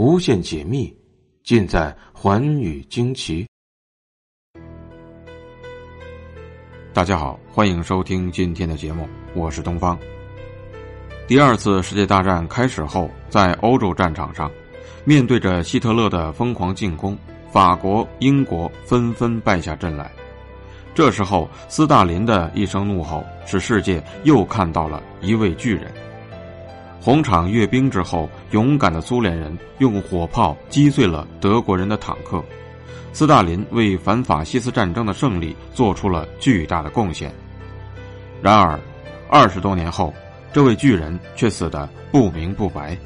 无限解密，尽在寰宇惊奇。大家好，欢迎收听今天的节目，我是东方。第二次世界大战开始后，在欧洲战场上，面对着希特勒的疯狂进攻，法国、英国纷纷败下阵来。这时候，斯大林的一声怒吼，使世界又看到了一位巨人。红场阅兵之后，勇敢的苏联人用火炮击碎了德国人的坦克。斯大林为反法西斯战争的胜利做出了巨大的贡献。然而，二十多年后，这位巨人却死得不明不白。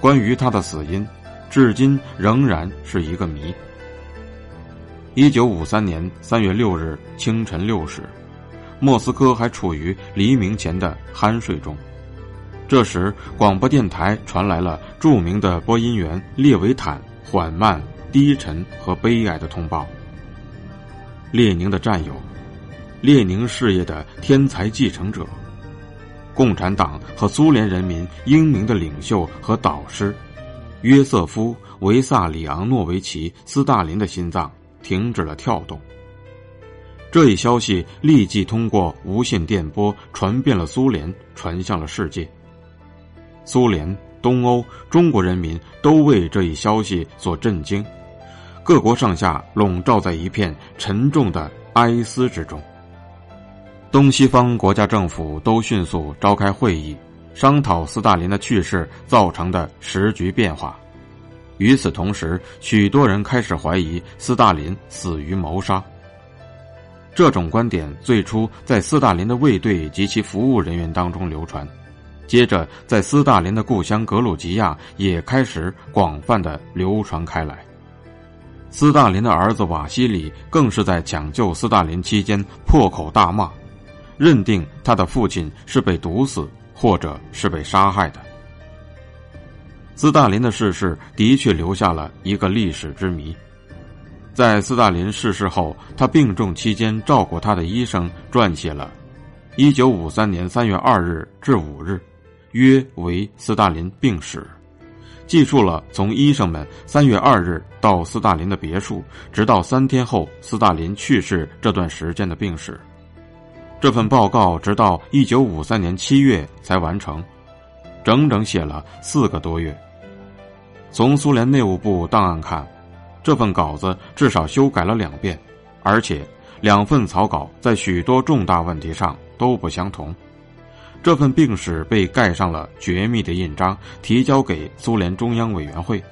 关于他的死因，至今仍然是一个谜。一九五三年三月六日清晨六时，莫斯科还处于黎明前的酣睡中。这时，广播电台传来了著名的播音员列维坦缓慢、低沉和悲哀的通报：列宁的战友，列宁事业的天才继承者，共产党和苏联人民英明的领袖和导师，约瑟夫·维萨里昂诺维奇·斯大林的心脏停止了跳动。这一消息立即通过无线电波传遍了苏联，传向了世界。苏联、东欧、中国人民都为这一消息所震惊，各国上下笼罩在一片沉重的哀思之中。东西方国家政府都迅速召开会议，商讨斯大林的去世造成的时局变化。与此同时，许多人开始怀疑斯大林死于谋杀。这种观点最初在斯大林的卫队及其服务人员当中流传。接着，在斯大林的故乡格鲁吉亚也开始广泛的流传开来。斯大林的儿子瓦西里更是在抢救斯大林期间破口大骂，认定他的父亲是被毒死或者是被杀害的。斯大林的逝世的确留下了一个历史之谜。在斯大林逝世后，他病重期间照顾他的医生撰写了《一九五三年三月二日至五日》。约为斯大林病史，记述了从医生们三月二日到斯大林的别墅，直到三天后斯大林去世这段时间的病史。这份报告直到一九五三年七月才完成，整整写了四个多月。从苏联内务部档案看，这份稿子至少修改了两遍，而且两份草稿在许多重大问题上都不相同。这份病史被盖上了绝密的印章，提交给苏联中央委员会。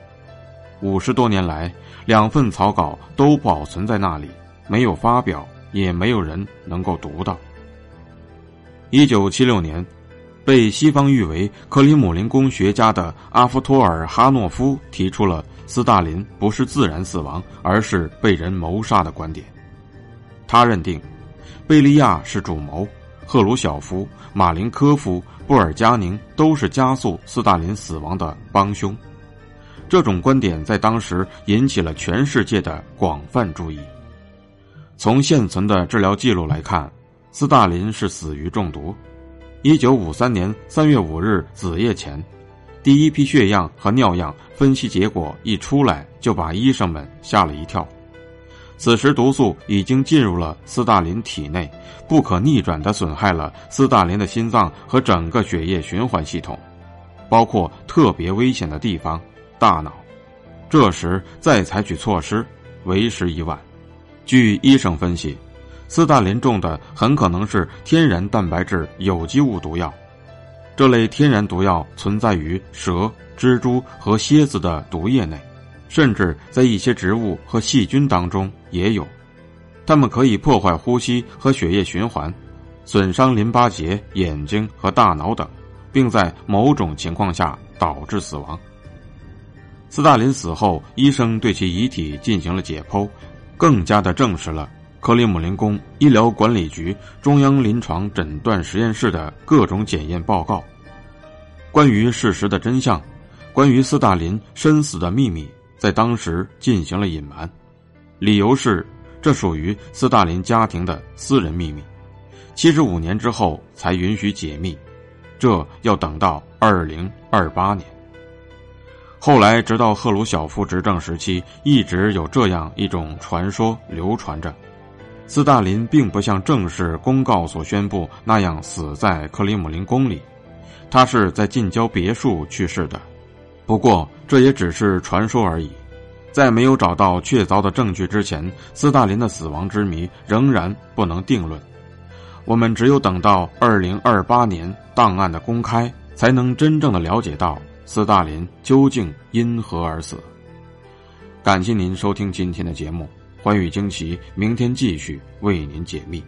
五十多年来，两份草稿都保存在那里，没有发表，也没有人能够读到。一九七六年，被西方誉为克里姆林宫学家的阿夫托尔哈诺夫提出了斯大林不是自然死亡，而是被人谋杀的观点。他认定，贝利亚是主谋。赫鲁晓夫、马林科夫、布尔加宁都是加速斯大林死亡的帮凶，这种观点在当时引起了全世界的广泛注意。从现存的治疗记录来看，斯大林是死于中毒。一九五三年三月五日子夜前，第一批血样和尿样分析结果一出来，就把医生们吓了一跳。此时，毒素已经进入了斯大林体内，不可逆转地损害了斯大林的心脏和整个血液循环系统，包括特别危险的地方——大脑。这时再采取措施，为时已晚。据医生分析，斯大林中的很可能是天然蛋白质有机物毒药。这类天然毒药存在于蛇、蜘蛛和蝎子的毒液内。甚至在一些植物和细菌当中也有，它们可以破坏呼吸和血液循环，损伤淋巴结、眼睛和大脑等，并在某种情况下导致死亡。斯大林死后，医生对其遗体进行了解剖，更加的证实了克里姆林宫医疗管理局中央临床诊断实验室的各种检验报告。关于事实的真相，关于斯大林身死的秘密。在当时进行了隐瞒，理由是这属于斯大林家庭的私人秘密，七十五年之后才允许解密，这要等到二零二八年。后来，直到赫鲁晓夫执政时期，一直有这样一种传说流传着：斯大林并不像正式公告所宣布那样死在克里姆林宫里，他是在近郊别墅去世的。不过，这也只是传说而已。在没有找到确凿的证据之前，斯大林的死亡之谜仍然不能定论。我们只有等到二零二八年档案的公开，才能真正的了解到。斯大林究竟因何而死？感谢您收听今天的节目，《欢宇惊奇》，明天继续为您解密。